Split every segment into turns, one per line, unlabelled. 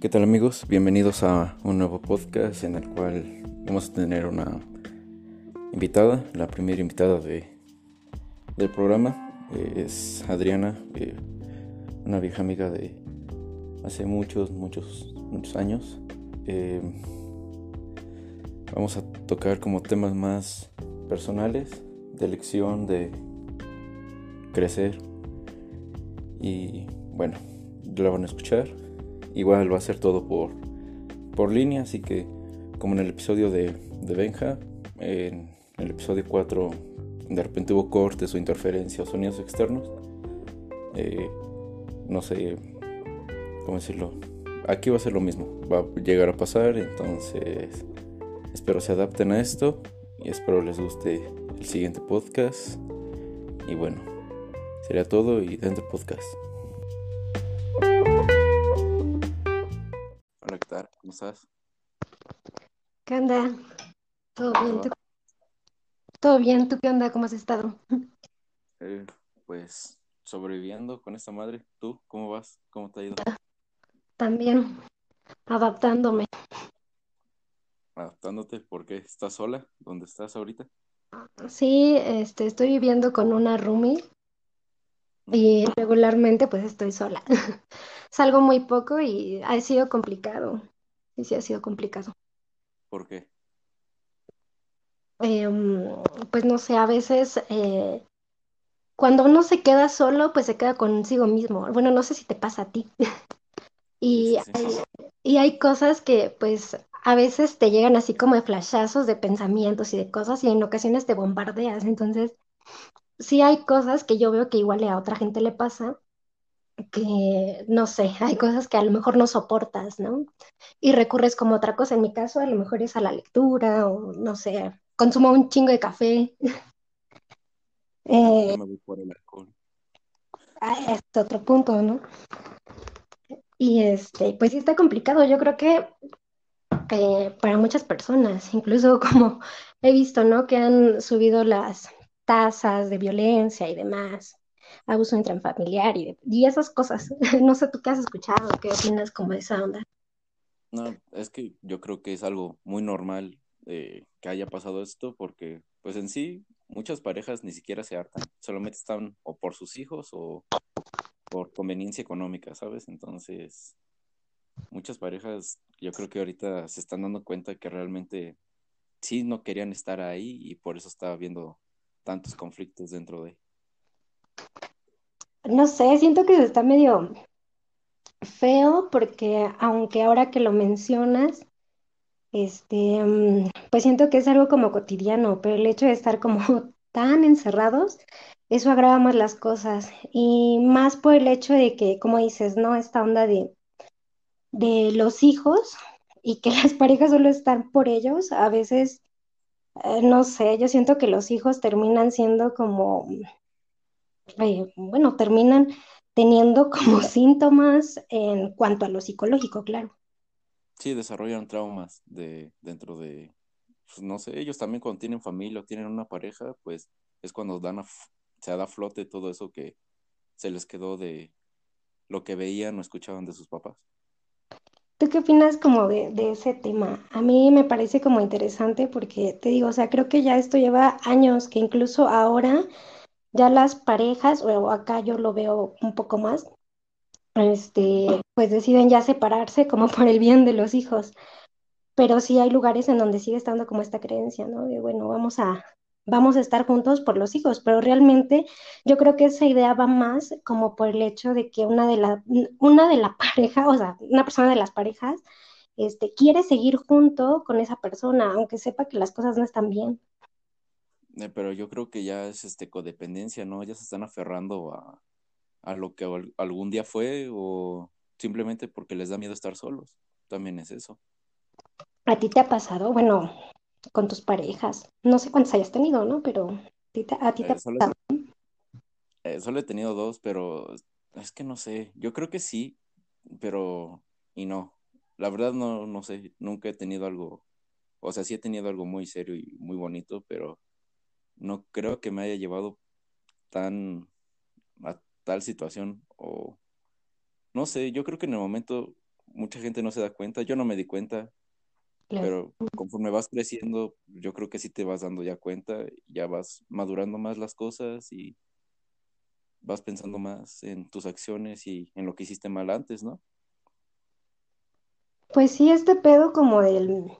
¿Qué tal amigos? Bienvenidos a un nuevo podcast en el cual vamos a tener una invitada, la primera invitada de, del programa eh, es Adriana, eh, una vieja amiga de hace muchos, muchos, muchos años. Eh, vamos a tocar como temas más personales, de elección, de crecer y bueno, la van a escuchar Igual va a ser todo por, por línea, así que como en el episodio de, de Benja, en el episodio 4 de repente hubo cortes o interferencias o sonidos externos. Eh, no sé cómo decirlo. Aquí va a ser lo mismo, va a llegar a pasar, entonces espero se adapten a esto y espero les guste el siguiente podcast. Y bueno, sería todo y dentro del ¿Cómo estás?
¿Qué onda? ¿Todo bien? ¿Tú? ¿Todo bien? ¿Tú qué onda? ¿Cómo has estado?
Eh, pues sobreviviendo con esta madre. ¿Tú cómo vas? ¿Cómo te ha ido?
También adaptándome.
¿Adaptándote? ¿Por qué? ¿Estás sola? ¿Dónde estás ahorita?
Sí, este, estoy viviendo con una roomie y regularmente pues estoy sola. Salgo muy poco y ha sido complicado sí ha sido complicado.
¿Por qué?
Em, pues no sé, a veces eh, cuando uno se queda solo, pues se queda consigo mismo. Bueno, no sé si te pasa a ti. y, Hay, y hay cosas que pues a veces te llegan así como de flashazos de pensamientos y de cosas y en ocasiones te bombardeas. Entonces, sí hay cosas que yo veo que igual a otra gente le pasa que, no sé, hay cosas que a lo mejor no soportas, ¿no? Y recurres como otra cosa, en mi caso a lo mejor es a la lectura o, no sé, consumo un chingo de café.
eh, me voy por el alcohol.
Ah, es otro punto, ¿no? Y este, pues sí está complicado, yo creo que eh, para muchas personas, incluso como he visto, ¿no? Que han subido las tasas de violencia y demás abuso intrafamiliar y, y esas cosas. No sé tú qué has escuchado, qué opinas como esa onda.
No, es que yo creo que es algo muy normal eh, que haya pasado esto porque pues en sí muchas parejas ni siquiera se hartan, solamente están o por sus hijos o por conveniencia económica, ¿sabes? Entonces, muchas parejas yo creo que ahorita se están dando cuenta que realmente sí no querían estar ahí y por eso está habiendo tantos conflictos dentro de
no sé, siento que está medio feo porque aunque ahora que lo mencionas, este, mm, pues siento que es algo como cotidiano, pero el hecho de estar como tan encerrados, eso agrava más las cosas y más por el hecho de que, como dices, ¿no? Esta onda de, de los hijos y que las parejas solo están por ellos, a veces, eh, no sé, yo siento que los hijos terminan siendo como eh, bueno, terminan teniendo como síntomas en cuanto a lo psicológico, claro.
Sí, desarrollan traumas de, dentro de, pues, no sé, ellos también cuando tienen familia o tienen una pareja, pues es cuando dan se da a flote todo eso que se les quedó de lo que veían o escuchaban de sus papás.
¿Tú qué opinas como de, de, ese tema? A mí me parece como interesante porque te digo, o sea, creo que ya esto lleva años, que incluso ahora ya las parejas, o acá yo lo veo un poco más, este, pues deciden ya separarse como por el bien de los hijos. Pero sí hay lugares en donde sigue estando como esta creencia, ¿no? De bueno, vamos a, vamos a estar juntos por los hijos, pero realmente yo creo que esa idea va más como por el hecho de que una de la, una de la pareja, o sea, una persona de las parejas, este, quiere seguir junto con esa persona, aunque sepa que las cosas no están bien.
Eh, pero yo creo que ya es este codependencia, ¿no? Ya se están aferrando a, a lo que algún día fue o simplemente porque les da miedo estar solos. También es eso.
¿A ti te ha pasado? Bueno, con tus parejas. No sé cuántas hayas tenido, ¿no? Pero a ti te, a ti te ha
eh,
pasado.
Eh, solo he tenido dos, pero es que no sé. Yo creo que sí, pero y no. La verdad no, no sé. Nunca he tenido algo. O sea, sí he tenido algo muy serio y muy bonito, pero no creo que me haya llevado tan a tal situación o no sé, yo creo que en el momento mucha gente no se da cuenta, yo no me di cuenta, pero conforme vas creciendo, yo creo que sí te vas dando ya cuenta, ya vas madurando más las cosas y vas pensando más en tus acciones y en lo que hiciste mal antes, ¿no?
Pues sí, este pedo como del,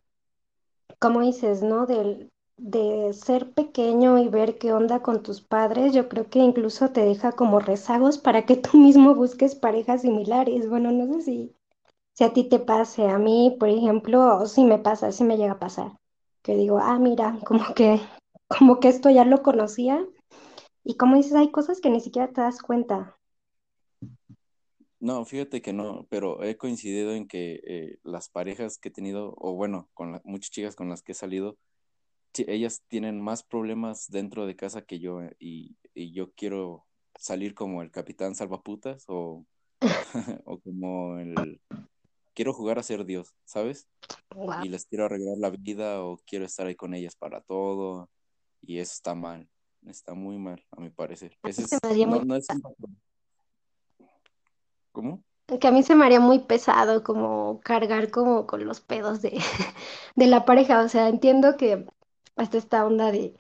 como dices, ¿no? Del, de ser pequeño y ver qué onda con tus padres, yo creo que incluso te deja como rezagos para que tú mismo busques parejas similares. Bueno, no sé si, si a ti te pase, a mí, por ejemplo, sí me pasa, sí me llega a pasar, que digo, ah, mira, como que, como que esto ya lo conocía y como dices, hay cosas que ni siquiera te das cuenta.
No, fíjate que no, pero he coincidido en que eh, las parejas que he tenido, o bueno, con muchas chicas con las que he salido, ellas tienen más problemas dentro de casa que yo eh, y, yo quiero salir como el capitán salvaputas o, o como el... Quiero jugar a ser Dios, ¿sabes? Y les quiero arreglar la vida o quiero estar ahí con ellas para todo y eso está mal, está muy mal a mi parecer. ¿Cómo?
Que a mí se me haría muy pesado como cargar como con los pedos de, de la pareja, o sea, entiendo que hasta esta onda de,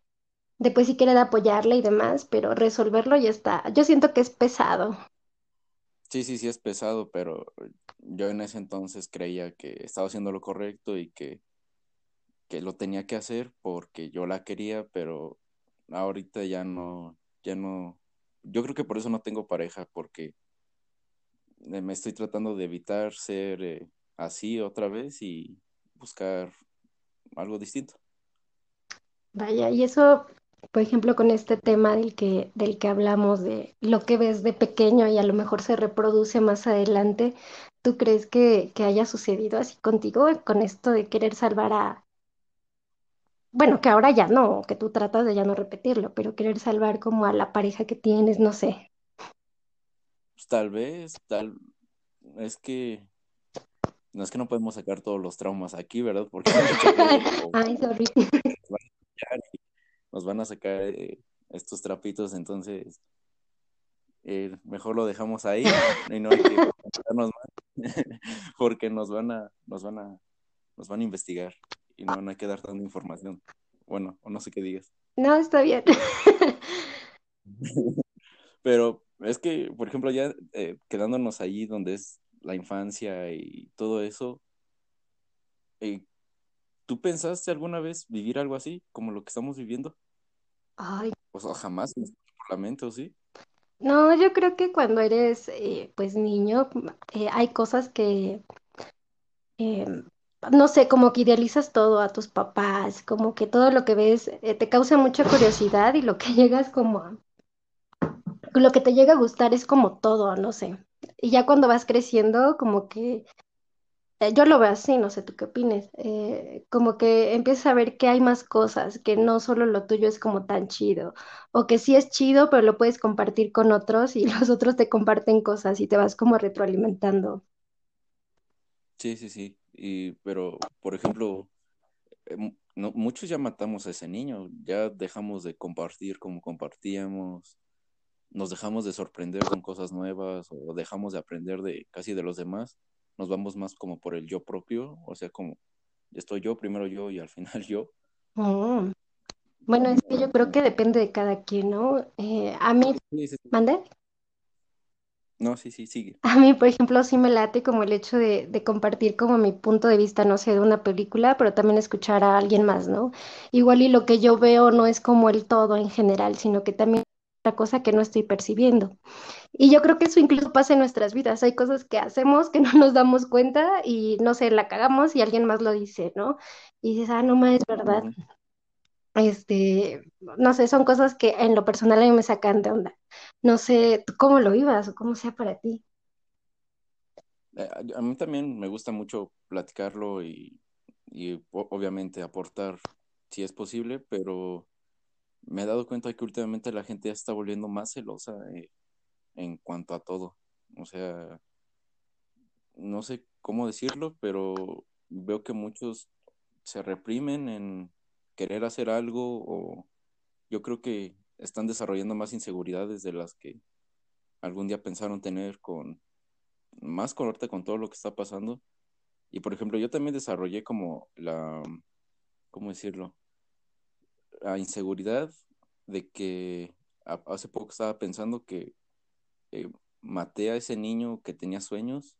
de pues sí querer apoyarle y demás, pero resolverlo ya está. Yo siento que es pesado.
Sí, sí, sí es pesado, pero yo en ese entonces creía que estaba haciendo lo correcto y que, que lo tenía que hacer porque yo la quería, pero ahorita ya no, ya no, yo creo que por eso no tengo pareja, porque me estoy tratando de evitar ser eh, así otra vez y buscar algo distinto.
Vaya, y eso, por ejemplo, con este tema del que, del que hablamos, de lo que ves de pequeño y a lo mejor se reproduce más adelante, ¿tú crees que, que haya sucedido así contigo con esto de querer salvar a... Bueno, que ahora ya no, que tú tratas de ya no repetirlo, pero querer salvar como a la pareja que tienes, no sé.
Pues tal vez, tal... Es que no es que no podemos sacar todos los traumas aquí, ¿verdad? Porque Ay, sorry nos van a sacar eh, estos trapitos, entonces eh, mejor lo dejamos ahí y no hay que más porque nos van a, nos van a, nos van a investigar y no, hay que dar tanta información. Bueno, o no sé qué digas.
No, está bien.
Pero es que, por ejemplo, ya eh, quedándonos allí donde es la infancia y todo eso, ¿Tú pensaste alguna vez vivir algo así, como lo que estamos viviendo?
Ay.
O sea, jamás por la mente, ¿o sí?
No, yo creo que cuando eres, eh, pues, niño, eh, hay cosas que, em, no sé, como que idealizas todo a tus papás, como que todo lo que ves eh, te causa mucha curiosidad y lo que llegas como a, lo que te llega a gustar es como todo, no sé. Y ya cuando vas creciendo, como que eh, yo lo veo así, no sé tú qué opines, eh, como que empiezas a ver que hay más cosas, que no solo lo tuyo es como tan chido, o que sí es chido, pero lo puedes compartir con otros y los otros te comparten cosas y te vas como retroalimentando.
Sí, sí, sí, y, pero por ejemplo, eh, no, muchos ya matamos a ese niño, ya dejamos de compartir como compartíamos, nos dejamos de sorprender con cosas nuevas o dejamos de aprender de casi de los demás nos vamos más como por el yo propio, o sea, como estoy yo, primero yo y al final yo.
Mm. Bueno, es que yo creo que depende de cada quien, ¿no? Eh, a mí, ¿mande?
No, sí, sí, sigue.
A mí, por ejemplo, sí me late como el hecho de, de, compartir como mi punto de vista, no sé, de una película, pero también escuchar a alguien más, ¿no? Igual y lo que yo veo no es como el todo en general, sino que también cosa que no estoy percibiendo. Y yo creo que eso incluso pasa en nuestras vidas. Hay cosas que hacemos que no nos damos cuenta y no sé, la cagamos y alguien más lo dice, ¿no? Y dices, ah, no más es verdad. Este, no sé, son cosas que en lo personal a mí me sacan de onda. No sé, ¿tú cómo lo ibas o cómo sea para ti?
Eh, a mí también me gusta mucho platicarlo y, y obviamente aportar si es posible, pero me he dado cuenta que últimamente la gente ya está volviendo más celosa eh, en cuanto a todo. O sea, no sé cómo decirlo, pero veo que muchos se reprimen en querer hacer algo o yo creo que están desarrollando más inseguridades de las que algún día pensaron tener con más con ahorita con todo lo que está pasando. Y por ejemplo, yo también desarrollé como la, ¿cómo decirlo? La inseguridad de que hace poco estaba pensando que eh, maté a ese niño que tenía sueños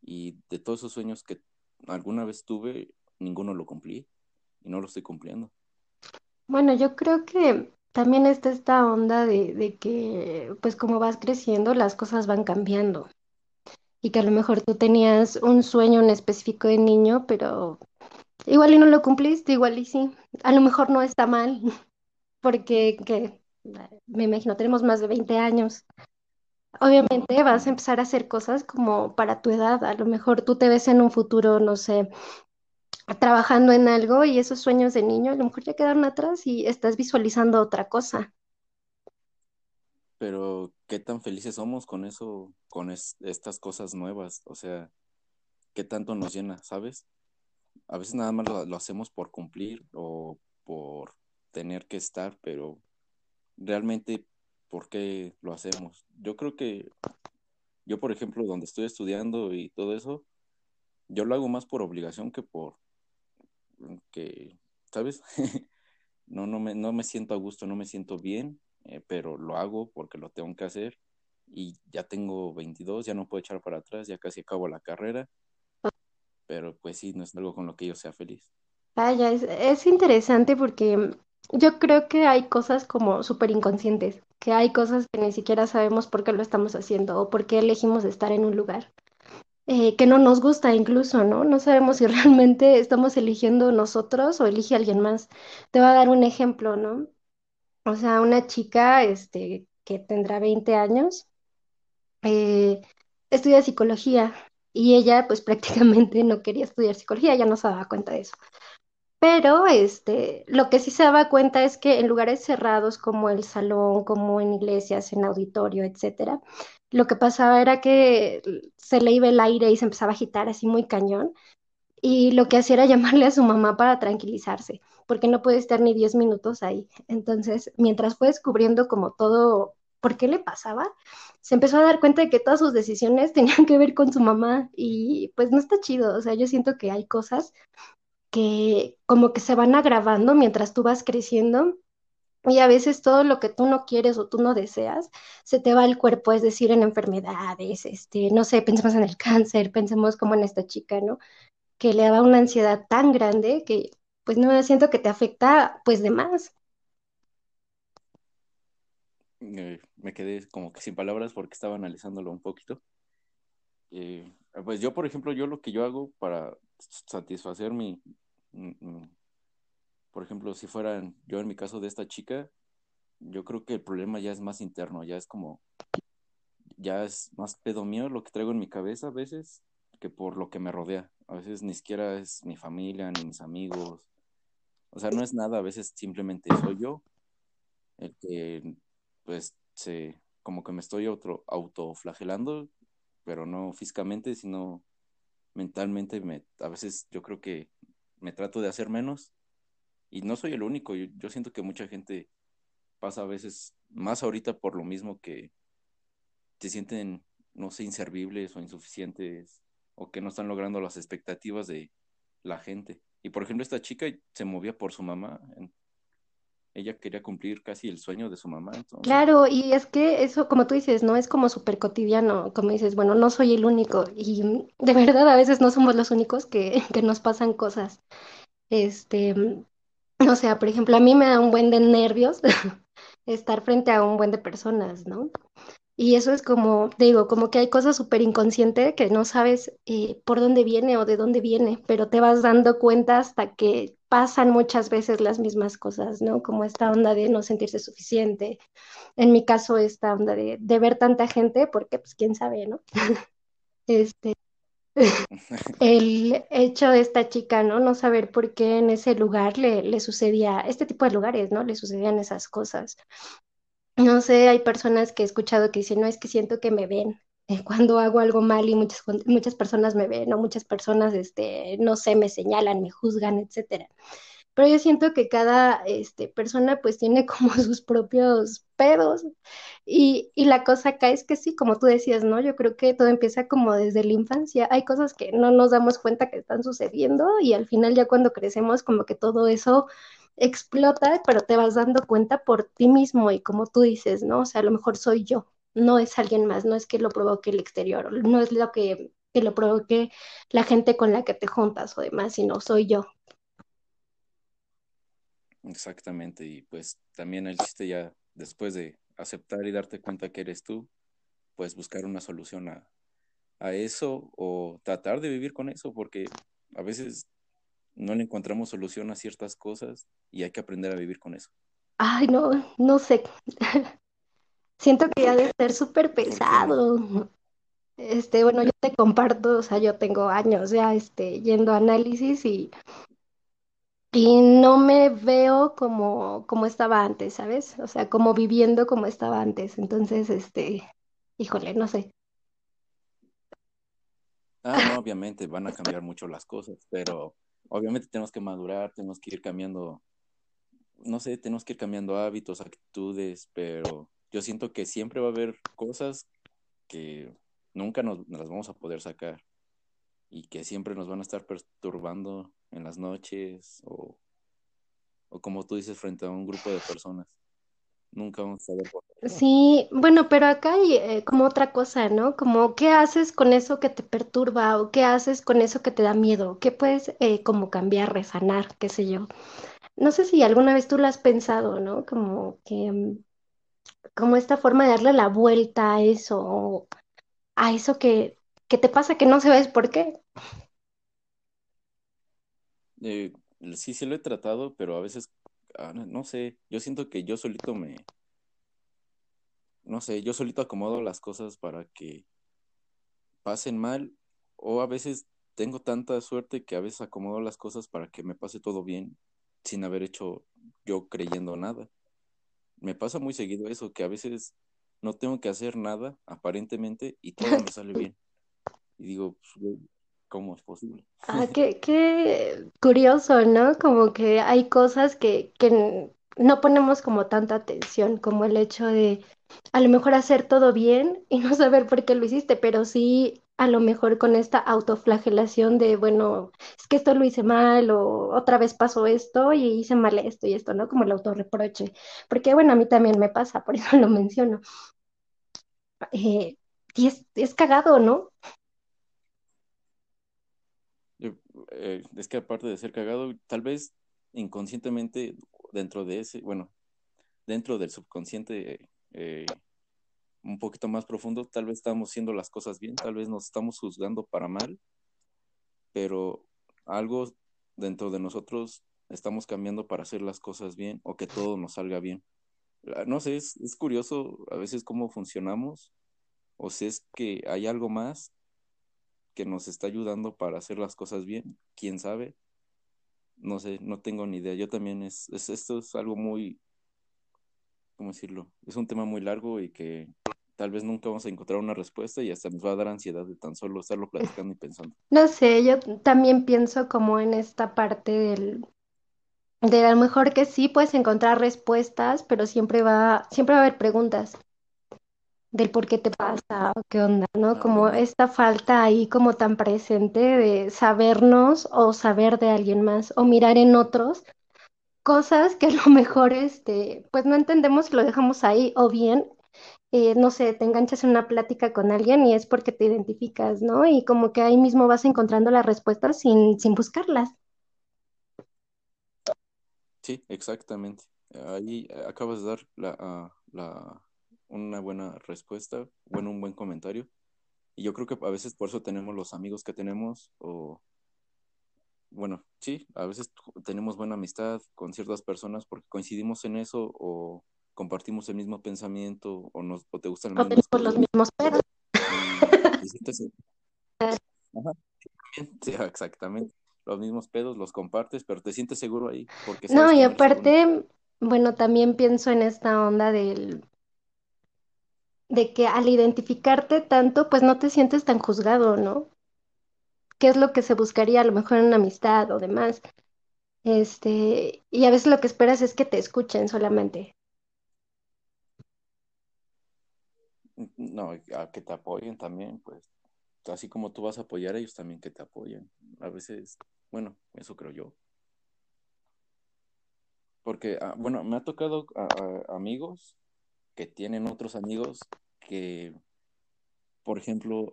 y de todos esos sueños que alguna vez tuve, ninguno lo cumplí y no lo estoy cumpliendo.
Bueno, yo creo que también está esta onda de, de que, pues como vas creciendo, las cosas van cambiando. Y que a lo mejor tú tenías un sueño en específico de niño, pero igual y no lo cumpliste, igual y sí. A lo mejor no está mal, porque que, me imagino, tenemos más de 20 años. Obviamente vas a empezar a hacer cosas como para tu edad. A lo mejor tú te ves en un futuro, no sé, trabajando en algo y esos sueños de niño a lo mejor ya quedaron atrás y estás visualizando otra cosa.
Pero qué tan felices somos con eso, con estas cosas nuevas, o sea, qué tanto nos llena, ¿sabes? A veces nada más lo, hacemos por cumplir o por tener que estar, pero realmente, ¿por qué lo hacemos? Yo creo que yo, por ejemplo, donde estoy estudiando y todo eso, yo lo hago más por obligación que por que, ¿sabes? no, no, me, no me siento a gusto, no me siento bien, eh, pero lo hago porque lo tengo que hacer y ya tengo 22, ya no puedo echar para atrás, ya casi acabo la carrera, pero pues sí, no es algo con lo que yo sea feliz.
Vaya, es, es interesante porque yo creo que hay cosas como súper inconscientes, que hay cosas que ni siquiera sabemos por qué lo estamos haciendo o por qué elegimos estar en un lugar. Eh, que no nos gusta incluso, ¿no? No sabemos si realmente estamos eligiendo nosotros o elige alguien más. Te voy a dar un ejemplo, ¿no? O sea, una chica este, que tendrá 20 años, eh, estudia psicología y ella pues prácticamente no quería estudiar psicología, ya no se daba cuenta de eso. Pero este, lo que sí se daba cuenta es que en lugares cerrados como el salón, como en iglesias, en auditorio, etcétera, lo que pasaba era que se le iba el aire y se empezaba a agitar así muy cañón. Y lo que hacía era llamarle a su mamá para tranquilizarse, porque no puede estar ni 10 minutos ahí. Entonces, mientras fue descubriendo como todo, por qué le pasaba, se empezó a dar cuenta de que todas sus decisiones tenían que ver con su mamá y pues no está chido. O sea, yo siento que hay cosas que como que se van agravando mientras tú vas creciendo y a veces todo lo que tú no quieres o tú no deseas, se te va al cuerpo, es decir, en enfermedades, este, no sé, pensemos en el cáncer, pensemos como en esta chica, ¿no? Que le daba una ansiedad tan grande que pues no siento que te afecta pues de más.
Eh, me quedé como que sin palabras porque estaba analizándolo un poquito. Eh, pues yo, por ejemplo, yo lo que yo hago para satisfacer mi, por ejemplo, si fueran yo en mi caso de esta chica, yo creo que el problema ya es más interno, ya es como, ya es más pedo mío lo que traigo en mi cabeza a veces que por lo que me rodea. A veces ni siquiera es mi familia, ni mis amigos. O sea, no es nada, a veces simplemente soy yo el que, pues, se, como que me estoy auto, autoflagelando, pero no físicamente, sino mentalmente. Me, a veces yo creo que me trato de hacer menos y no soy el único, yo, siento que mucha gente pasa a veces, más ahorita por lo mismo que se sienten, no sé, inservibles o insuficientes o que no están logrando las expectativas de la gente. Y por ejemplo, esta chica se movía por su mamá. Ella quería cumplir casi el sueño de su mamá.
Claro, y es que eso, como tú dices, no es como súper cotidiano, como dices, bueno, no soy el único. Y de verdad a veces no somos los únicos que, que nos pasan cosas. Este, o sea, por ejemplo, a mí me da un buen de nervios estar frente a un buen de personas, ¿no? Y eso es como, digo, como que hay cosas súper inconscientes que no sabes eh, por dónde viene o de dónde viene, pero te vas dando cuenta hasta que pasan muchas veces las mismas cosas, ¿no? Como esta onda de no sentirse suficiente. En mi caso, esta onda de, de ver tanta gente, porque pues quién sabe, ¿no? este, el hecho de esta chica, ¿no? No saber por qué en ese lugar le, le sucedía, este tipo de lugares, ¿no? Le sucedían esas cosas. No sé, hay personas que he escuchado que dicen, no, es que siento que me ven eh, cuando hago algo mal y muchas, muchas personas me ven, ¿no? Muchas personas, este, no sé, me señalan, me juzgan, etcétera. pero yo siento que cada este, persona pues tiene como sus propios pedos y, y la cosa acá es que sí, como tú decías, ¿no? Yo creo que todo empieza como desde la infancia, hay cosas que no nos damos cuenta que están sucediendo y al final ya cuando crecemos como que todo eso explota, pero te vas dando cuenta por ti mismo y como tú dices, ¿no? O sea, a lo mejor soy yo, no es alguien más, no es que lo provoque el exterior, no es lo que, que lo provoque la gente con la que te juntas o demás, sino soy yo.
Exactamente, y pues también el chiste ya después de aceptar y darte cuenta que eres tú, pues buscar una solución a, a eso o tratar de vivir con eso, porque a veces no le encontramos solución a ciertas cosas y hay que aprender a vivir con eso.
Ay, no, no sé. Siento que ya debe ser súper pesado. Este, bueno, yo te comparto, o sea, yo tengo años ya, este, yendo a análisis y, y no me veo como, como estaba antes, ¿sabes? O sea, como viviendo como estaba antes. Entonces, este, híjole, no sé.
Ah, no, obviamente van a cambiar mucho las cosas, pero obviamente tenemos que madurar, tenemos que ir cambiando, no sé, tenemos que ir cambiando hábitos, actitudes, pero yo siento que siempre va a haber cosas que nunca nos, las vamos a poder sacar y que siempre nos van a estar perturbando en las noches o, o como tú dices, frente a un grupo de personas. Nunca vamos a saber.
Sí, bueno, pero acá hay eh, como otra cosa, ¿no? Como, ¿qué haces con eso que te perturba o qué haces con eso que te da miedo? ¿Qué puedes eh, como cambiar, resanar, qué sé yo? No sé si alguna vez tú lo has pensado, ¿no? Como que, mm, como esta forma de darle la vuelta a eso, a eso que, que te pasa que no sabes por qué.
Eh, sí, sí lo he tratado, pero a veces, ah, no sé, yo siento que yo solito me, no sé, yo solito acomodo las cosas para que pasen mal o a veces tengo tanta suerte que a veces acomodo las cosas para que me pase todo bien sin haber hecho yo creyendo nada. Me pasa muy seguido eso, que a veces no tengo que hacer nada aparentemente y todo me sale bien. Y digo, pues, ¿cómo es posible?
Ah, qué, qué curioso, ¿no? Como que hay cosas que, que no ponemos como tanta atención, como el hecho de a lo mejor hacer todo bien y no saber por qué lo hiciste, pero sí a lo mejor con esta autoflagelación de, bueno, es que esto lo hice mal o otra vez pasó esto y hice mal esto y esto, ¿no? Como el autorreproche. Porque bueno, a mí también me pasa, por eso lo menciono. Eh, y es, es cagado, ¿no?
Eh, es que aparte de ser cagado, tal vez inconscientemente dentro de ese, bueno, dentro del subconsciente eh, un poquito más profundo, tal vez estamos haciendo las cosas bien, tal vez nos estamos juzgando para mal, pero algo dentro de nosotros estamos cambiando para hacer las cosas bien o que todo nos salga bien. Ah, No sé, es, curioso a veces cómo funcionamos o si es que hay algo más que nos está ayudando para hacer las cosas bien, quién sabe, no sé, no tengo ni idea. Yo también es, es esto es algo muy, ¿cómo decirlo? Es un tema muy largo y que tal vez nunca vamos a encontrar una respuesta y hasta nos va a dar ansiedad de tan solo estarlo platicando y pensando.
No sé, yo también pienso como en esta parte del, de a lo mejor que sí puedes encontrar respuestas, pero siempre va, siempre va a haber preguntas del por qué te pasa o qué onda, ¿no? Como esta falta ahí como tan presente de sabernos o saber de alguien más o mirar en otros cosas que a lo mejor este, pues no entendemos y lo dejamos ahí o bien eh, no sé, te enganchas en una plática con alguien y es porque te identificas, ¿no? Y como que ahí mismo vas encontrando las respuestas sin, sin buscarlas.
Sí, exactamente. Ahí eh, acabas de dar la, ah, la, una buena respuesta, bueno, un buen comentario. Y yo creo que a veces por eso tenemos los amigos que tenemos, o bueno, sí, a veces tenemos buena amistad con ciertas personas porque coincidimos en eso, o compartimos el mismo pensamiento, o, nos, o te gustan
O tenemos los mismos pedos.
exactamente, los mismos pedos los compartes, pero te sientes seguro ahí porque
No, y aparte, bueno, también pienso en esta onda del, de que al identificarte tanto, pues no te sientes tan juzgado, ¿no? ¿Qué es lo que se buscaría a lo mejor en una amistad o demás? Este, y a veces lo que esperas es que te escuchen solamente.
No, a que te apoyen también, pues. Así como tú vas a apoyar a ellos también que te apoyen. A veces, bueno, eso creo yo. Porque, ah, bueno, me ha tocado a- a- amigos que tienen otros amigos que, por ejemplo,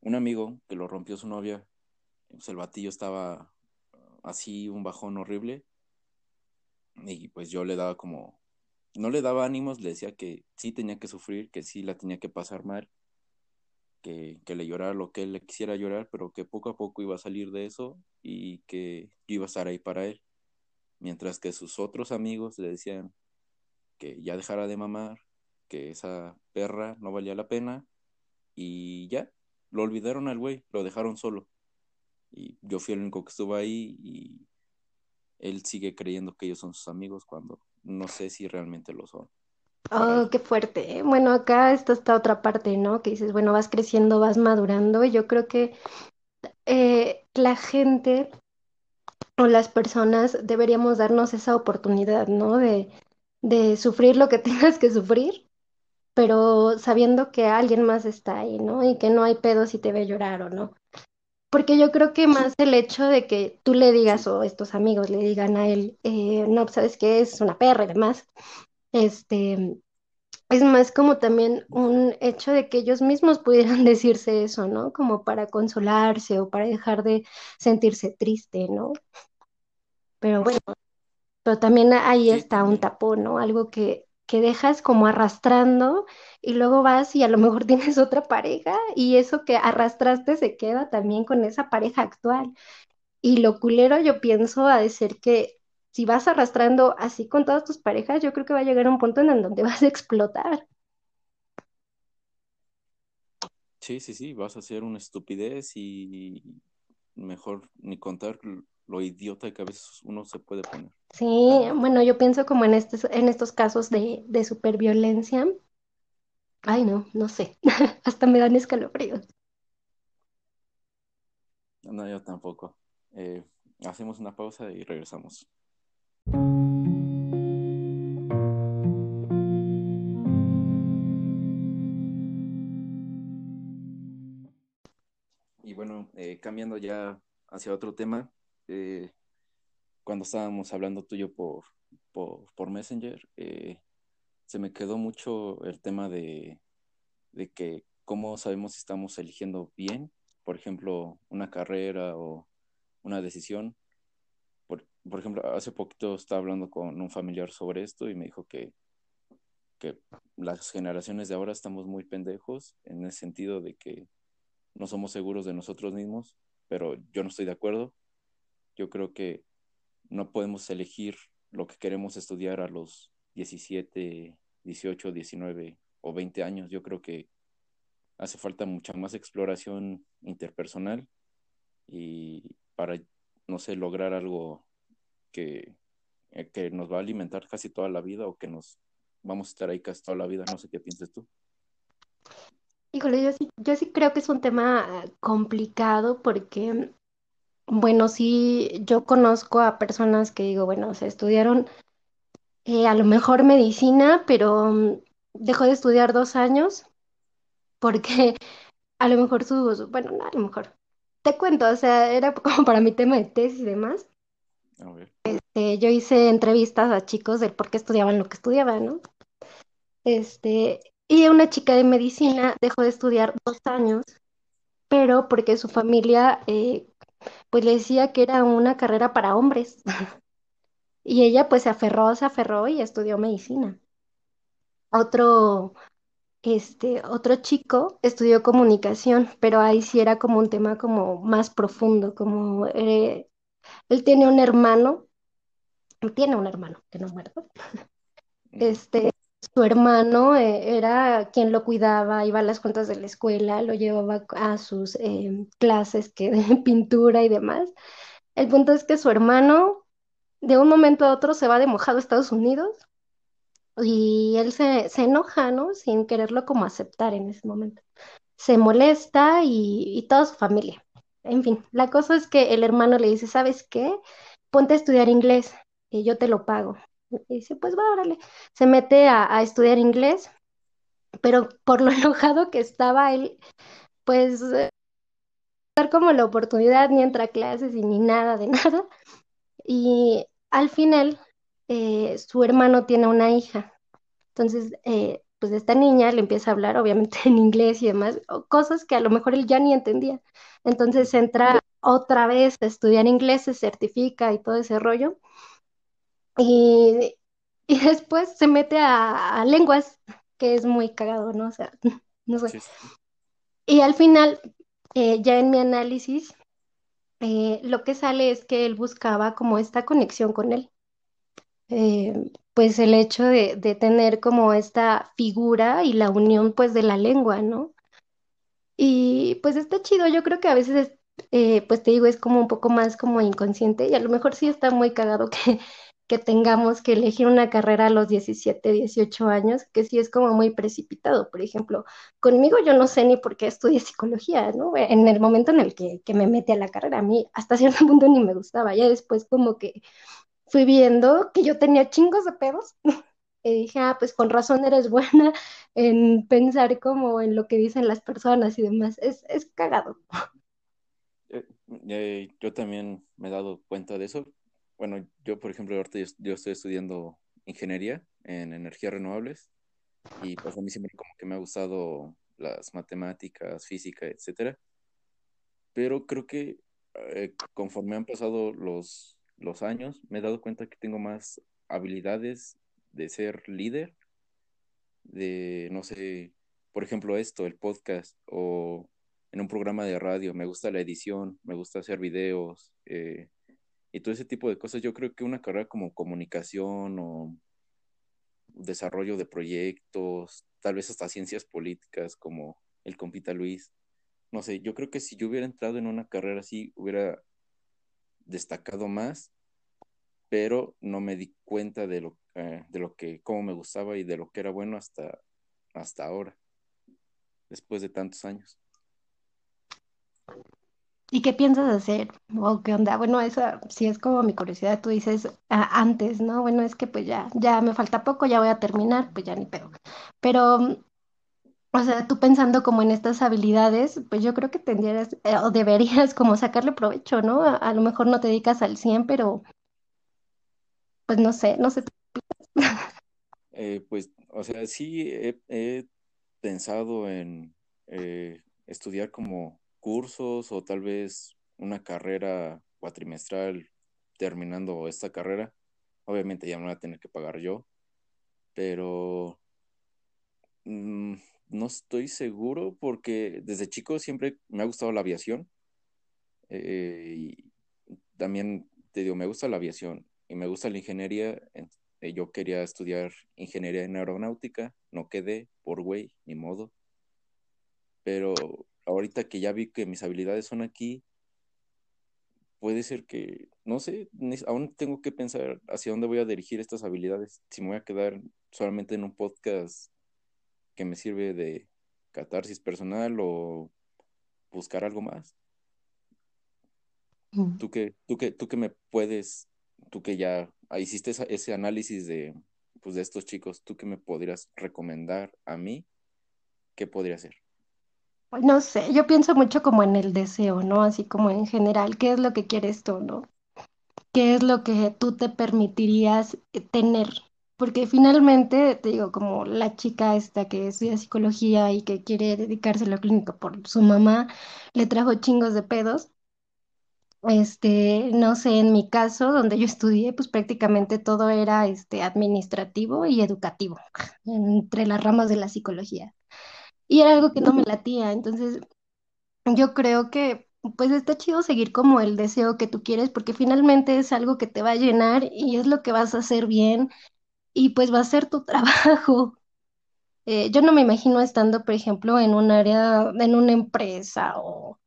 un amigo que lo rompió su novia, pues el batillo estaba así, un bajón horrible, y pues yo le daba como, no le daba ánimos, le decía que sí tenía que sufrir, que sí la tenía que pasar mal, que, que le llorara lo que él le quisiera llorar, pero que poco a poco iba a salir de eso y que yo iba a estar ahí para él. Mientras que sus otros amigos le decían que ya dejara de mamar, que esa perra no valía la pena y ya, lo olvidaron al güey, lo dejaron solo. Y yo fui el único que estuvo ahí y él sigue creyendo que ellos son sus amigos cuando no sé si realmente lo son
Oh, qué fuerte. ¿eh? Bueno, acá está esta otra parte, ¿no? Que dices, bueno, vas creciendo, vas madurando. Y yo creo que eh, la gente o las personas deberíamos darnos esa oportunidad, ¿no? De, de sufrir lo que tengas que sufrir, pero sabiendo que alguien más está ahí, ¿no? Y que no hay pedo si te ve llorar o no. Porque yo creo que más el hecho de que tú le digas o estos amigos le digan a él, eh, no, pues, ¿sabes qué? Es una perra y demás. Este, es más como también un hecho de que ellos mismos pudieran decirse eso, ¿no? Como para consolarse o para dejar de sentirse triste, ¿no? Pero bueno, pero también ahí está un tapón, ¿no? Algo que, que dejas como arrastrando y luego vas y a lo mejor tienes otra pareja y eso que arrastraste se queda también con esa pareja actual. Y lo culero yo pienso a decir que si vas arrastrando así con todas tus parejas, yo creo que va a llegar un punto en donde vas a explotar.
Sí, sí, sí, vas a hacer una estupidez y mejor ni contar lo idiota que a veces uno se puede poner,
Sí, bueno, yo pienso como en estos, en estos casos de, de superviolencia. Ay, no, no sé. Hasta me dan escalofríos.
No, yo tampoco. Eh, hacemos una pausa y regresamos. Y bueno, eh, cambiando ya hacia otro tema, eh, cuando estábamos hablando tuyo por, por, por Messenger, eh, se me quedó mucho el tema de, de que cómo sabemos si estamos eligiendo bien, por ejemplo, una carrera o una decisión. Por, por ejemplo, hace poquito estaba hablando con un familiar sobre esto y me dijo que, que las generaciones de ahora estamos muy pendejos en el sentido de que no somos seguros de nosotros mismos, pero yo no estoy de acuerdo. Yo creo que no podemos elegir lo que queremos estudiar a los 17, 18, 19 o 20 años. Yo creo que hace falta mucha más exploración interpersonal y para, no sé, lograr algo que, eh, que nos va a alimentar casi toda la vida o que nos vamos a estar ahí casi toda la vida. No sé qué piensas tú.
Híjole, yo sí, yo sí creo que es un tema eh, complicado porque, bueno, sí, yo conozco a personas que digo, bueno, se estudiaron eh, a lo mejor medicina, pero mm, dejó de estudiar dos años porque a lo mejor sus, bueno, no, a lo mejor, te cuento, o sea, era como para mi tema de tesis y demás.
A ver.
Eh, yo hice entrevistas a chicos del por qué estudiaban lo que estudiaban, ¿no? Este, y una chica de medicina dejó de estudiar dos años, pero porque su familia eh, pues le decía que era una carrera para hombres. Y ella pues se aferró, se aferró y estudió medicina. Otro, este, otro chico estudió comunicación, pero ahí sí era como un tema como más profundo, como eh, él tiene un hermano, tiene un hermano que no muerto. Este, su hermano eh, era quien lo cuidaba, iba a las juntas de la escuela, lo llevaba a sus eh, clases que de pintura y demás. El punto es que su hermano de un momento a otro se va de mojado a Estados Unidos y él se, se enoja, ¿no? Sin quererlo como aceptar en ese momento. Se molesta y, y toda su familia. En fin, la cosa es que el hermano le dice, ¿sabes qué? ponte a estudiar inglés, y yo te lo pago. Y dice, pues va, órale. Se mete a, estudiar inglés, pero por lo enojado que estaba él, pues eh, dar como la oportunidad ni entra a clases y ni nada de nada. Y al final, eh, su hermano tiene una hija. Entonces, eh, pues esta niña le empieza a hablar, obviamente en inglés y demás, cosas que a lo mejor él ya ni entendía. Entonces entra otra vez a estudiar inglés, se certifica y todo ese rollo. Y, y después se mete a, a lenguas, que es muy cagado, ¿no? O sea, no sé.
Sí.
Y al final, eh, ya en mi análisis, eh, lo que sale es que él buscaba como esta conexión con él. Eh, pues el hecho de, de tener como esta figura y la unión pues de la lengua, ¿no? Y pues está chido, yo creo que a veces, eh, pues te digo, es como un poco más como inconsciente y a lo mejor sí está muy cagado que, que tengamos que elegir una carrera a los 17 18 años, que sí es como muy precipitado. Por ejemplo, conmigo yo no sé ni por qué estudié psicología, ¿no? En el momento en el que, que me metí a la carrera, a mí hasta cierto punto ni me gustaba, ya después como que fui viendo que yo tenía chingos de pedos. Y dije, ah, pues con razón eres buena en pensar como en lo que dicen las personas y demás. Es, es cagado.
Eh, eh, yo también me he dado cuenta de eso. Bueno, yo, por ejemplo, ahorita yo, yo estoy estudiando ingeniería en energías renovables y pues a mí siempre como que me ha gustado las matemáticas, física, etcétera. Pero creo que eh, conforme han pasado los, los años, me he dado cuenta que tengo más habilidades de ser líder, de, no sé, por ejemplo, esto, el podcast o en un programa de radio. Me gusta la edición, me gusta hacer videos eh, y todo ese tipo de cosas. Yo creo que una carrera como comunicación o desarrollo de proyectos, tal vez hasta ciencias políticas como el compita Luis. No sé, yo creo que si yo hubiera entrado en una carrera así, hubiera destacado más, pero no me di cuenta de lo, eh, de lo que, cómo me gustaba y de lo que era bueno hasta, hasta ahora, después de tantos años.
¿Y qué piensas hacer? ¿O qué onda? Bueno, esa sí es como mi curiosidad. Tú dices ah, antes, ¿no? Bueno, es que pues ya, ya me falta poco, ya voy a terminar, pues ya ni pedo. Pero, mm, o sea, tú pensando como en estas habilidades, pues yo creo que tendrías eh, o deberías como sacarle provecho, ¿no? A, a lo mejor no te dedicas al 100 pero pues no sé, no sé.
Eh, pues, o sea, sí he, he pensado en eh, estudiar como cursos o tal vez una carrera cuatrimestral terminando esta carrera. Obviamente ya me voy a tener que pagar yo, pero mm, no estoy seguro porque desde chico siempre me ha gustado la aviación. eh, y también te digo, me gusta la aviación y me gusta la ingeniería. en- eh, yo quería estudiar ingeniería en aeronáutica, no quedé por güey, ni modo. Pero ahorita que ya vi que mis habilidades son aquí, puede ser que, no sé, aún tengo que pensar hacia dónde voy a dirigir estas habilidades. Si me voy a quedar solamente en un podcast que me sirve de catarsis personal o buscar algo más.
Mm.
Tú que, tú que, tú que me puedes, tú que ya hiciste esa- ese análisis de, pues, de estos chicos, tú que me podrías recomendar a mí, ¿qué podría hacer?
Pues no sé, yo pienso mucho como en el deseo, ¿no? Así como en general, ¿qué es lo que quieres tú, ¿no? ¿Qué es lo que tú te permitirías eh, tener? Porque finalmente, te digo, como la chica esta que estudia psicología y que quiere dedicarse a la clínica por su mamá, le trajo chingos de pedos. Este, no sé, en mi caso, donde yo estudié, pues prácticamente todo era este administrativo y educativo, entre las ramas de la psicología. Y era algo que no me latía, entonces yo creo que pues está chido seguir como el deseo que tú quieres, porque finalmente es algo que te va a llenar y es lo que vas a hacer bien y pues va a ser tu trabajo. Eh, yo no me imagino estando, por ejemplo, en un área, en una empresa o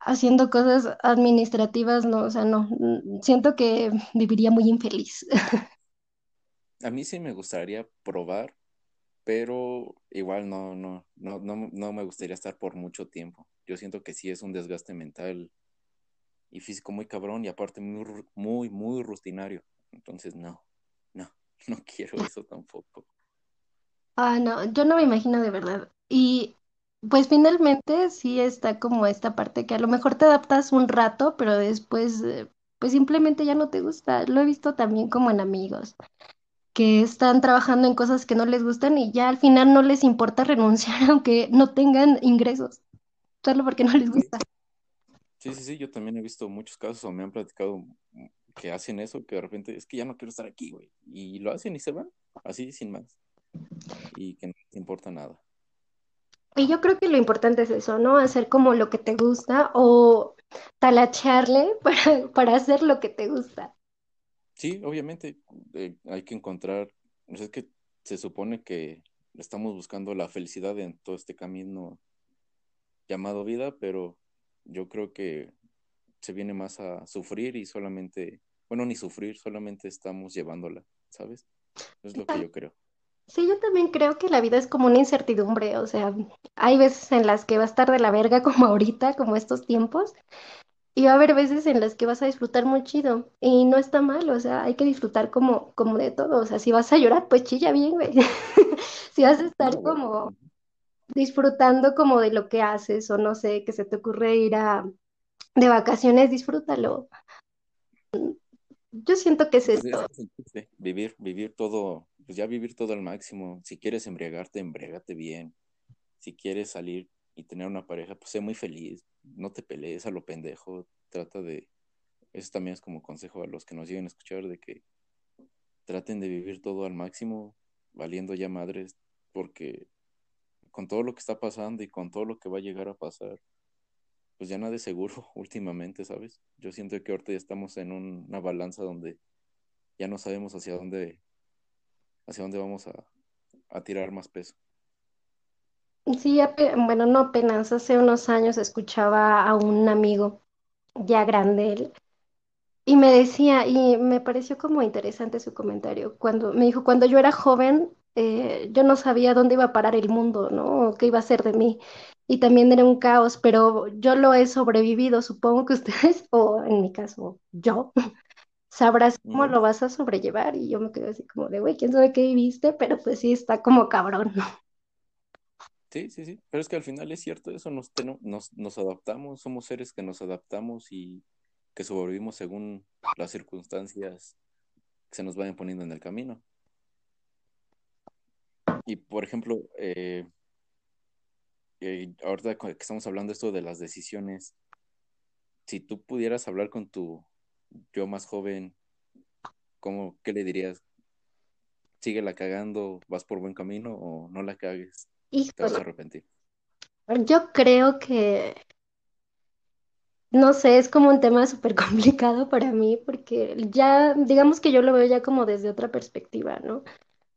haciendo cosas administrativas, no, o sea, no, mm, siento que viviría muy infeliz.
A mí sí me gustaría probar, pero igual no, no, no, no, no me gustaría estar por mucho tiempo. Yo siento que sí es un desgaste mental y físico muy cabrón y aparte muy, muy, muy rutinario. Entonces, no, no, no quiero eso tampoco.
Ah, no, yo no me imagino de verdad. Y pues finalmente sí está como esta parte que a lo mejor te adaptas un rato, pero después eh, pues simplemente ya no te gusta. Lo he visto también como en amigos, que están trabajando en cosas que no les gustan y ya al final no les importa renunciar aunque no tengan ingresos, solo porque no les gusta.
Sí, sí, sí, yo también he visto muchos casos o me han platicado que hacen eso, que de repente es que ya no quiero estar aquí, güey. Y lo hacen y se van, así, sin más. Y que no les importa nada.
Y yo creo que lo importante es eso, ¿no? Hacer como lo que te gusta o talachearle para, para hacer lo que te gusta.
Sí, obviamente eh, hay que encontrar, pues es que se supone que estamos buscando la felicidad en todo este camino llamado vida, pero yo creo que se viene más a sufrir y solamente, bueno, ni sufrir, solamente estamos llevándola, ¿sabes? Es lo que yo creo.
Sí, yo también creo que la vida es como una incertidumbre, o sea, hay veces en las que va a estar de la verga como ahorita, como estos tiempos, y va a haber veces en las que vas a disfrutar muy chido, y no está mal, o sea, hay que disfrutar como, como de todo, o sea, si vas a llorar, pues chilla bien, güey. Si vas a estar como disfrutando como de lo que haces, o no sé, que se te ocurre ir a de vacaciones, disfrútalo. Yo siento que es
Pues
esto.
es Vivir, vivir todo, pues ya vivir todo al máximo. Si quieres embriagarte, embriagate bien. Si quieres salir y tener una pareja, pues sé muy feliz. No te pelees a lo pendejo. Trata de, eso también es como consejo a los que nos siguen a escuchar, de que traten de vivir todo al máximo, valiendo ya madres, porque con todo lo que está pasando y con todo lo que va a llegar a pasar, pues ya nada es seguro últimamente, ¿sabes? Yo siento que ahorita ya estamos en un- una balanza donde ya no sabemos hacia dónde, hacia dónde vamos a, a tirar más peso.
Sí, bueno, no apenas, hace unos años escuchaba a un amigo ya grande él, y me decía, y me pareció como interesante su comentario, cuando me dijo, cuando yo era joven, eh, yo no sabía dónde iba a parar el mundo, ¿no? O qué iba a ser de mí. Y también era un caos, pero yo lo he sobrevivido, supongo que ustedes, o en mi caso, yo, sabrás cómo
Ujú.
lo vas a sobrellevar. Y yo me quedé así como de, güey, quién sabe qué viviste, pero pues sí, está como cabrón, ¿no?
Sí, sí, sí, pero es que al final es cierto eso, nos, nos, nos adaptamos, somos seres que nos adaptamos y que sobrevivimos según las circunstancias que se nos vayan poniendo en el camino. Y por ejemplo, eh, eh, ahorita que estamos hablando esto de las decisiones, si tú pudieras hablar con tu yo más joven, ¿cómo, qué le dirías? ¿Síguela cagando, vas por buen camino o no la cagues? Te vas a
Híjole,
arrepentir.
yo creo que, no sé, es como un tema súper complicado para mí, porque ya, digamos que yo lo veo ya como desde otra perspectiva, ¿no?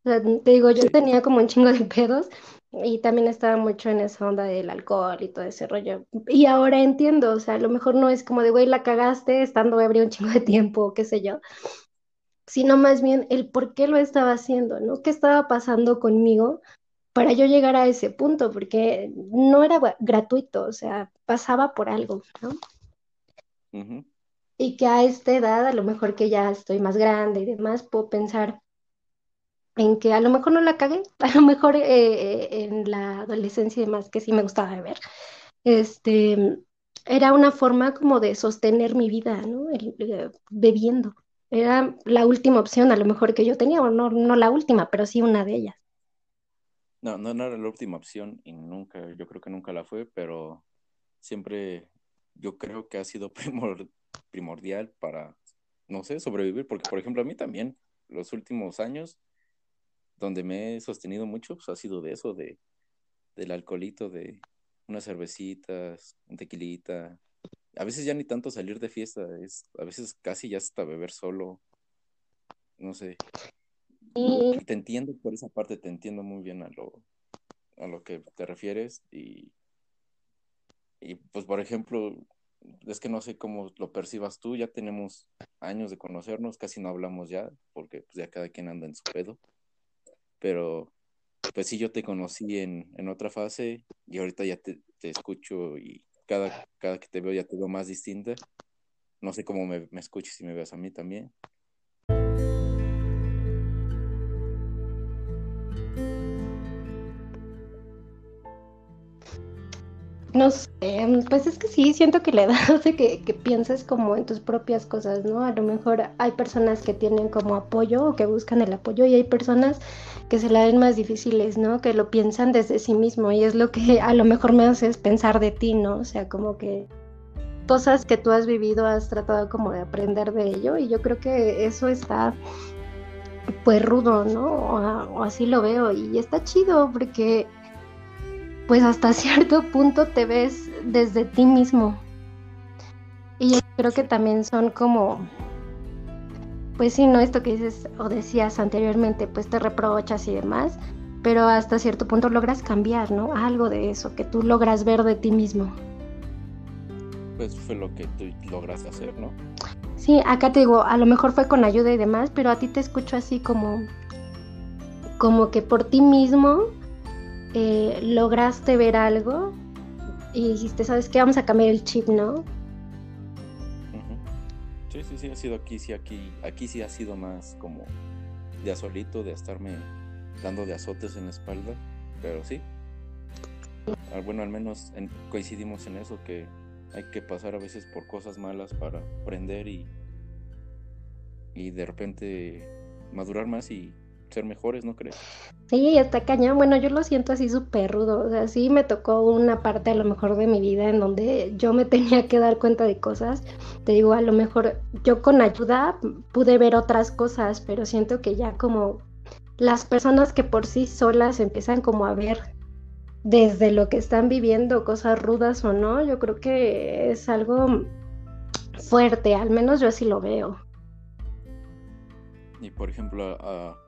O sea, te digo, yo
Sí.
tenía como un chingo de pedos y también estaba mucho en esa onda del alcohol y todo ese rollo. Y ahora entiendo, o sea, a lo mejor no es como de, güey, la cagaste estando ebrio un chingo de tiempo, qué sé yo, sino más bien el por qué lo estaba haciendo, ¿no? ¿Qué estaba pasando conmigo para yo llegar a ese punto? Porque no era gratuito, o sea, pasaba por algo, ¿no? Y que a esta edad, a lo mejor que ya estoy más grande y demás, puedo pensar en que a lo mejor no la cagué, a lo mejor eh, eh, en la adolescencia y demás, que sí me gustaba beber, este, era una forma como de sostener mi vida, ¿no? El, eh, bebiendo. Era la última opción, a lo mejor que yo tenía, o no, no la última, pero sí una de ellas.
No, no, no era la última opción y nunca, yo creo que nunca la fue, pero siempre yo creo que ha sido primor- primordial para, no sé, sobrevivir, porque por ejemplo a mí también, los últimos años, donde me he sostenido mucho, pues ha sido de eso, de, del alcoholito, de unas cervecitas, un tequilita. A veces ya ni tanto salir de fiesta, es, a veces casi ya hasta beber solo, no sé.
Y,
te entiendo por esa parte, te entiendo muy bien a lo, a lo que te refieres y, y pues por ejemplo, es que no sé cómo lo percibas tú, ya tenemos años de conocernos, casi no hablamos ya, porque pues ya cada quien anda en su pedo, pero pues sí yo te conocí en, en otra fase y ahorita ya te, te escucho y cada, cada que te veo ya te veo más distinta no sé cómo me, me escuches y me veas a mí también.
No sé, pues es que sí, siento que la edad hace que, pienses como en tus propias cosas, ¿no? A lo mejor hay personas que tienen como apoyo o que buscan el apoyo y hay personas que se la ven más difíciles, ¿no? Que lo piensan desde sí mismo y es lo que a lo mejor me haces pensar de ti, ¿no? O sea, como que cosas que tú has vivido has tratado como de aprender de ello y yo creo que eso está pues rudo, ¿no? O así lo veo y está chido porque pues hasta cierto punto te ves desde ti mismo. Y creo que también son como, pues sí, no esto que dices o decías anteriormente, pues te reprochas y demás, pero hasta cierto punto logras cambiar, ¿no? Algo de eso, que tú logras ver de ti mismo.
Pues fue lo que tú logras hacer, ¿no?
Sí, acá te digo, a lo mejor fue con ayuda y demás, pero a ti te escucho así como, como que por ti mismo eh, lograste ver algo y dijiste, ¿sabes qué? Vamos a cambiar el chip, ¿no?
Sí, sí, sí, ha sido aquí, sí, aquí, aquí sí ha sido más como de solito, de estarme dando de azotes en la espalda, pero sí. Ah, bueno, al menos coincidimos en eso, que hay que pasar a veces por cosas malas para aprender y, y de repente madurar más y ser mejores, ¿no crees?
Sí, está cañón. Bueno, yo lo siento así súper rudo. O sea, sí me tocó una parte a lo mejor de mi vida en donde yo me tenía que dar cuenta de cosas. Te digo, a lo mejor yo con ayuda pude ver otras cosas, pero siento que ya como las personas que por sí solas empiezan como a ver desde lo que están viviendo, cosas rudas o no, yo creo que es algo fuerte, al menos yo así lo veo.
Y por ejemplo,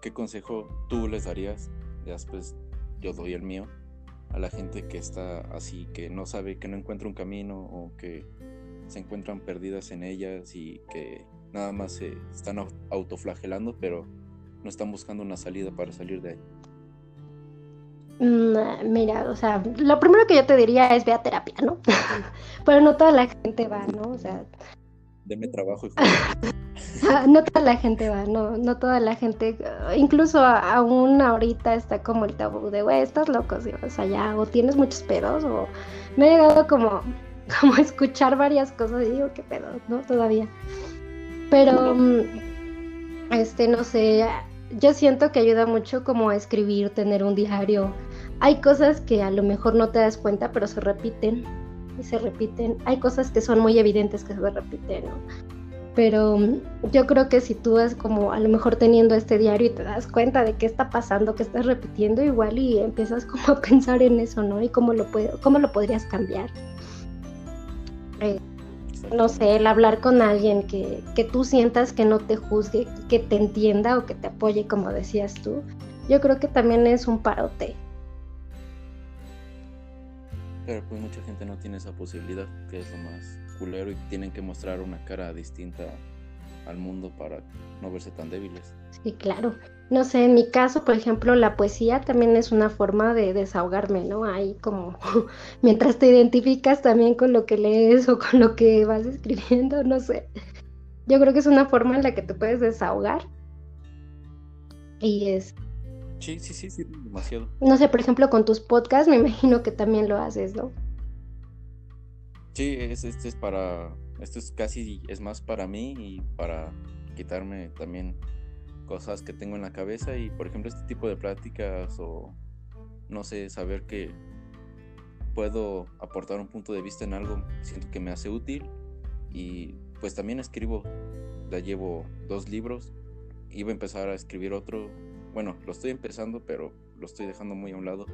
¿qué consejo tú les darías? Ya después yo doy el mío a la gente que está así, que no sabe, que no encuentra un camino o que se encuentran perdidas en ellas y que nada más se están autoflagelando, pero no están buscando una salida para salir de ahí.
Mm, mira, o sea, lo primero que yo te diría es ve a terapia, ¿no? pero no toda la gente va, ¿no? O sea,
deme trabajo y
no toda la gente va, no, no toda la gente, incluso aún ahorita está como el tabú de, güey, estás loco, o tienes muchos pedos, o me he llegado como, como escuchar varias cosas y digo, qué pedo, ¿no? Todavía. Pero, mm, este, no sé, yo siento que ayuda mucho como a escribir, tener un diario. Hay cosas que a lo mejor no te das cuenta, pero se repiten y se repiten. Hay cosas que son muy evidentes que se repiten, ¿no? Pero yo creo que si tú vas como a lo mejor teniendo este diario y te das cuenta de qué está pasando, que estás repitiendo igual y empiezas como a pensar en eso, ¿no? Y cómo lo, puedo, cómo lo podrías cambiar. Eh, no sé, el hablar con alguien que, que tú sientas que no te juzgue, que te entienda o que te apoye, como decías tú, yo creo que también es un parote.
Pero pues mucha gente no tiene esa posibilidad, que es lo más culero y tienen que mostrar una cara distinta al mundo para no verse tan débiles.
Sí, claro. No sé, en mi caso, por ejemplo, la poesía también es una forma de desahogarme, ¿no? Ahí como mientras te identificas también con lo que lees o con lo que vas escribiendo, no sé. Yo creo que es una forma en la que te puedes desahogar. Y es
Sí, sí, sí, sí, demasiado.
No sé, por ejemplo, con tus podcasts me imagino que también lo haces, ¿no?
Sí, es, este es para, esto es casi, es más para mí y para quitarme también cosas que tengo en la cabeza y, por ejemplo, este tipo de pláticas o, no sé, saber que puedo aportar un punto de vista en algo, siento que me hace útil y pues también escribo, ya llevo dos libros, iba a empezar a escribir otro bueno, lo estoy empezando, pero lo estoy dejando muy a un lado.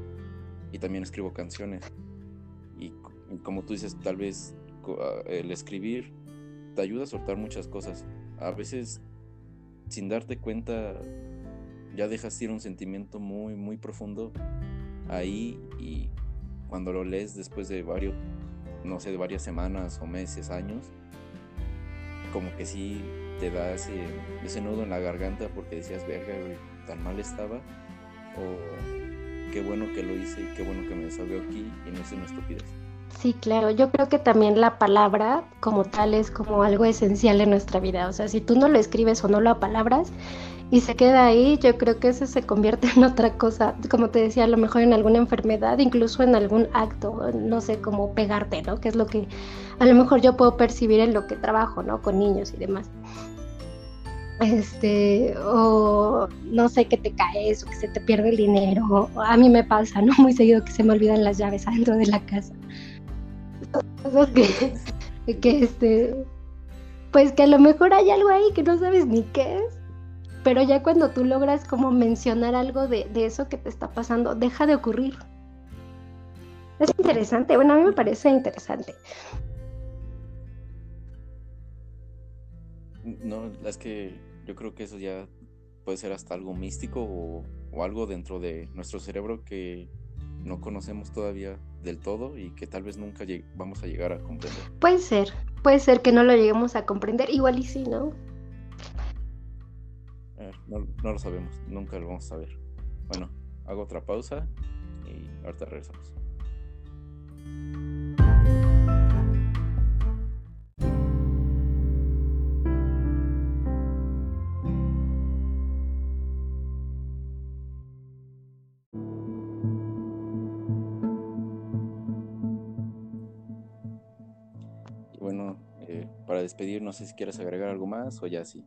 Y también escribo canciones. Y, como tú dices, tal vez ah, el escribir te ayuda a soltar muchas cosas. A veces, sin darte cuenta, ya dejas ir un sentimiento muy, muy profundo ahí y cuando lo lees después de varios, no sé, de varias semanas o meses, años, como que sí te da ese, ese nudo en la garganta porque decías, verga, tan mal estaba, o qué bueno que lo hice y qué bueno que me desahogué aquí y no hice una estupidez.
Sí, claro. Yo creo que también la palabra como tal es como algo esencial en nuestra vida. O sea, si tú no lo escribes o no lo apalabras y se queda ahí, yo creo que eso se convierte en otra cosa. Como te decía, a lo mejor en alguna enfermedad, incluso en algún acto, no sé, como pegarte, ¿no? Que es lo que a lo mejor yo puedo percibir en lo que trabajo, ¿no? Con niños y demás este, o no sé, que te caes o que se te pierde el dinero. A mí me pasa, ¿no? Muy seguido que se me olvidan las llaves adentro de la casa. Cosas que, que este, pues que a lo mejor hay algo ahí que no sabes ni qué es, pero ya cuando tú logras como mencionar algo de, de eso que te está pasando, deja de ocurrir. Es interesante, bueno, a mí me parece interesante.
No, es que yo creo que eso ya puede ser hasta algo místico o, algo dentro de nuestro cerebro que no conocemos todavía del todo y que tal vez nunca vamos a llegar a comprender.
Puede ser, puede ser que no lo lleguemos a comprender, igual y sí, ¿no?
Eh, no, no, lo sabemos, nunca lo vamos a saber. Bueno, hago otra pausa y ahorita regresamos. Despedir, no sé si quieres agregar algo más o ya sí.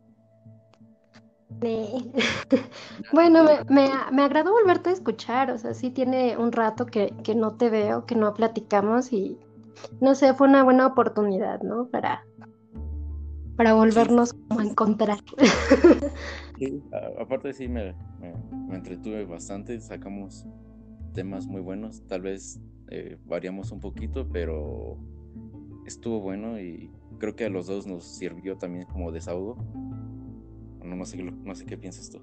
bueno, me, me, agradó volverte a escuchar, o sea, sí tiene un rato que, no te veo, que no platicamos y no sé, fue una buena oportunidad, ¿no? Para, para volvernos a encontrar.
Sí, aparte sí me, me, entretuve bastante, sacamos temas muy buenos, tal vez eh, variamos un poquito, pero estuvo bueno y creo que a los dos nos sirvió también como desahogo. No, no, sé, no sé qué piensas tú.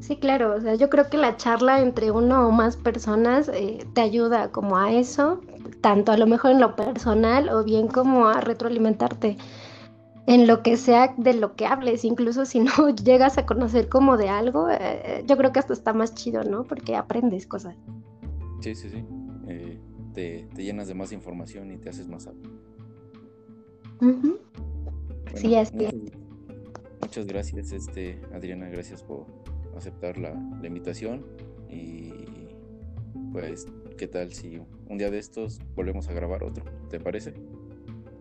Sí, claro, o sea, yo creo que la charla entre uno o más personas eh, te ayuda como a eso, tanto a lo mejor en lo personal o bien como a retroalimentarte en lo que sea de lo que hables, incluso si no llegas a conocer como de algo, eh, yo creo que hasta está más chido, ¿no? Porque aprendes cosas.
Sí, sí, sí. Eh, te, te, llenas de más información y te haces más sabio
sí, es
muchas, muchas, gracias, este, Adriana, gracias por aceptar la, invitación y pues, ¿qué tal si un día de estos volvemos a grabar otro? ¿Te parece?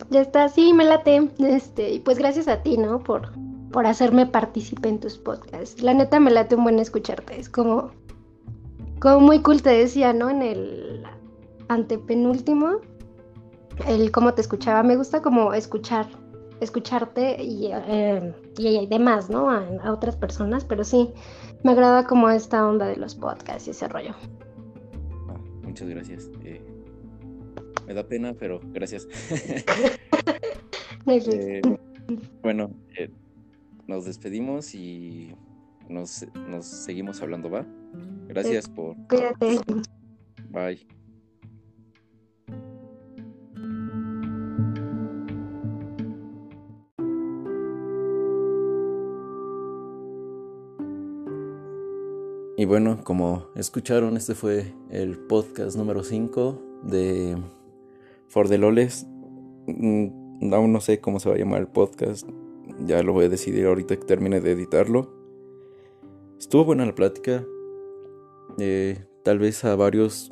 Ya está, sí, me late. Este, y pues gracias a ti, ¿no? Por, por hacerme partícipe en tus podcasts. La neta me late un buen escucharte. Es como, como muy cool, te decía, ¿no? En el antepenúltimo, el cómo te escuchaba. Me gusta como escuchar, escucharte y, eh, y demás, ¿no? A, otras personas, pero sí, me agrada como esta onda de los podcasts y ese rollo.
Ah, muchas gracias. Eh, me da pena, pero gracias. Eh, bueno, nos despedimos y nos, nos seguimos hablando, ¿va? Gracias por...
Cuídate.
Bye. Y bueno, como escucharon, este fue el podcast número 5 de For the Loles. Mm, aún no sé cómo se va a llamar el podcast. Ya lo voy a decidir ahorita que termine de editarlo. Estuvo buena la plática. Eh, tal vez a varios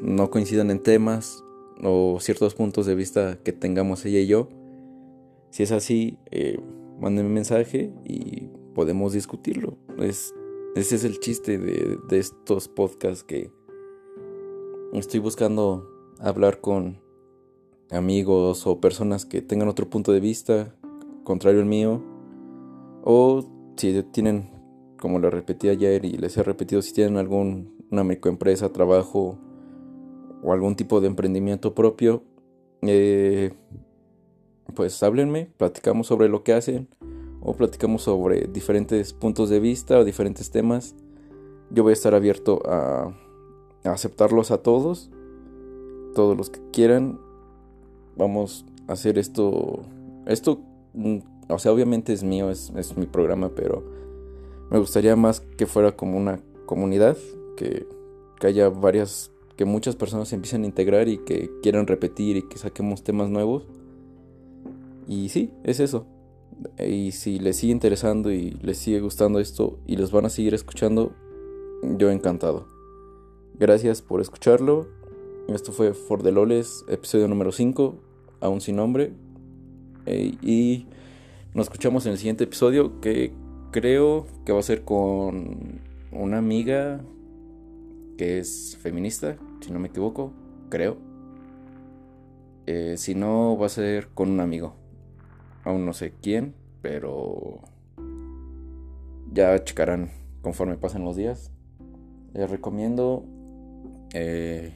no coincidan en temas o ciertos puntos de vista que tengamos ella y yo. Si es así, eh, mándenme un mensaje y podemos discutirlo. Es ese es el chiste de, estos podcasts que estoy buscando hablar con amigos o personas que tengan otro punto de vista contrario al mío. O si tienen, como lo repetí ayer y les he repetido, si tienen alguna microempresa, trabajo o algún tipo de emprendimiento propio, eh, pues háblenme, platicamos sobre lo que hacen o platicamos sobre diferentes puntos de vista o diferentes temas. Yo voy a estar abierto a, aceptarlos a todos, todos los que quieran. Vamos a hacer esto. Esto, mm, o sea, obviamente es mío, es, mi programa, pero me gustaría más que fuera como una comunidad, que, que haya varias que muchas personas se empiecen a integrar y que quieran repetir y que saquemos temas nuevos. Y sí, es eso. Y si les sigue interesando y les sigue gustando esto y los van a seguir escuchando, yo encantado. Gracias por escucharlo. Esto fue For the Loles, episodio número 5, aún sin nombre. y nos escuchamos en el siguiente episodio que creo que va a ser con una amiga que es feminista, si no me equivoco, creo. Eh, si no, va a ser con un amigo. Aún no sé quién, pero ya checarán conforme pasen los días. Les recomiendo, eh,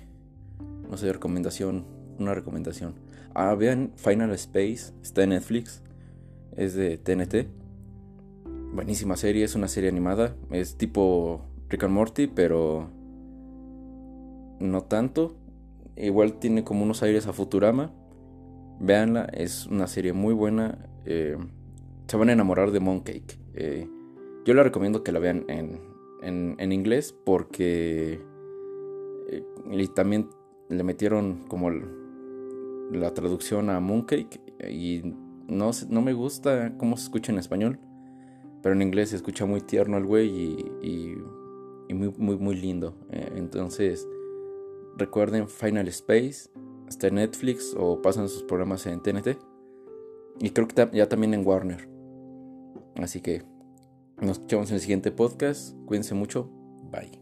no sé, recomendación, una recomendación. Ah, vean Final Space, está en Netflix, es de TNT. Buenísima serie, es una serie animada, es tipo Rick and Morty, pero no tanto. Igual tiene como unos aires a Futurama. Veanla, es una serie muy buena. Eh, se van a enamorar de Mooncake. Eh, yo la recomiendo que la vean en, en, inglés porque eh, y también le metieron como la traducción a Mooncake y no, no me gusta cómo se escucha en español, pero en inglés se escucha muy tierno el güey y, y, muy, muy, muy lindo. entonces Recuerden Final Space, está en Netflix o pasan sus programas en TNT. Y creo que ya también en Warner. Así que nos escuchamos en el siguiente podcast. Cuídense mucho. Bye.